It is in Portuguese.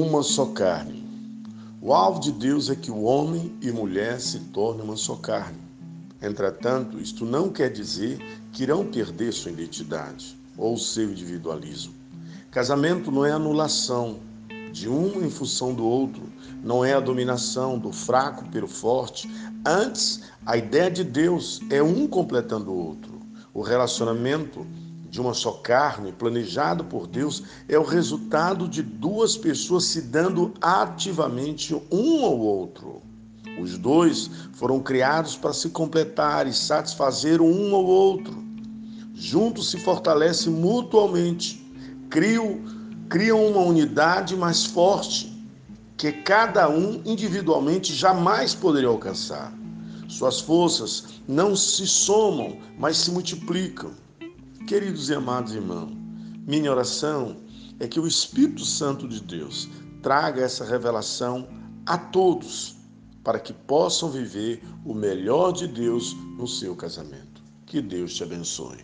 uma só carne. O alvo de Deus é que o homem e mulher se tornem uma só carne. Entretanto, isto não quer dizer que irão perder sua identidade ou seu individualismo. Casamento não é anulação de um em função do outro, não é a dominação do fraco pelo forte. Antes, a ideia de Deus é um completando o outro. O relacionamento de uma só carne, planejado por Deus, é o resultado de duas pessoas se dando ativamente um ao outro. Os dois foram criados para se completar e satisfazer um ao outro. Juntos se fortalecem mutuamente, criam, criam uma unidade mais forte que cada um individualmente jamais poderia alcançar. Suas forças não se somam, mas se multiplicam. Queridos e amados irmãos, minha oração é que o Espírito Santo de Deus traga essa revelação a todos, para que possam viver o melhor de Deus no seu casamento. Que Deus te abençoe.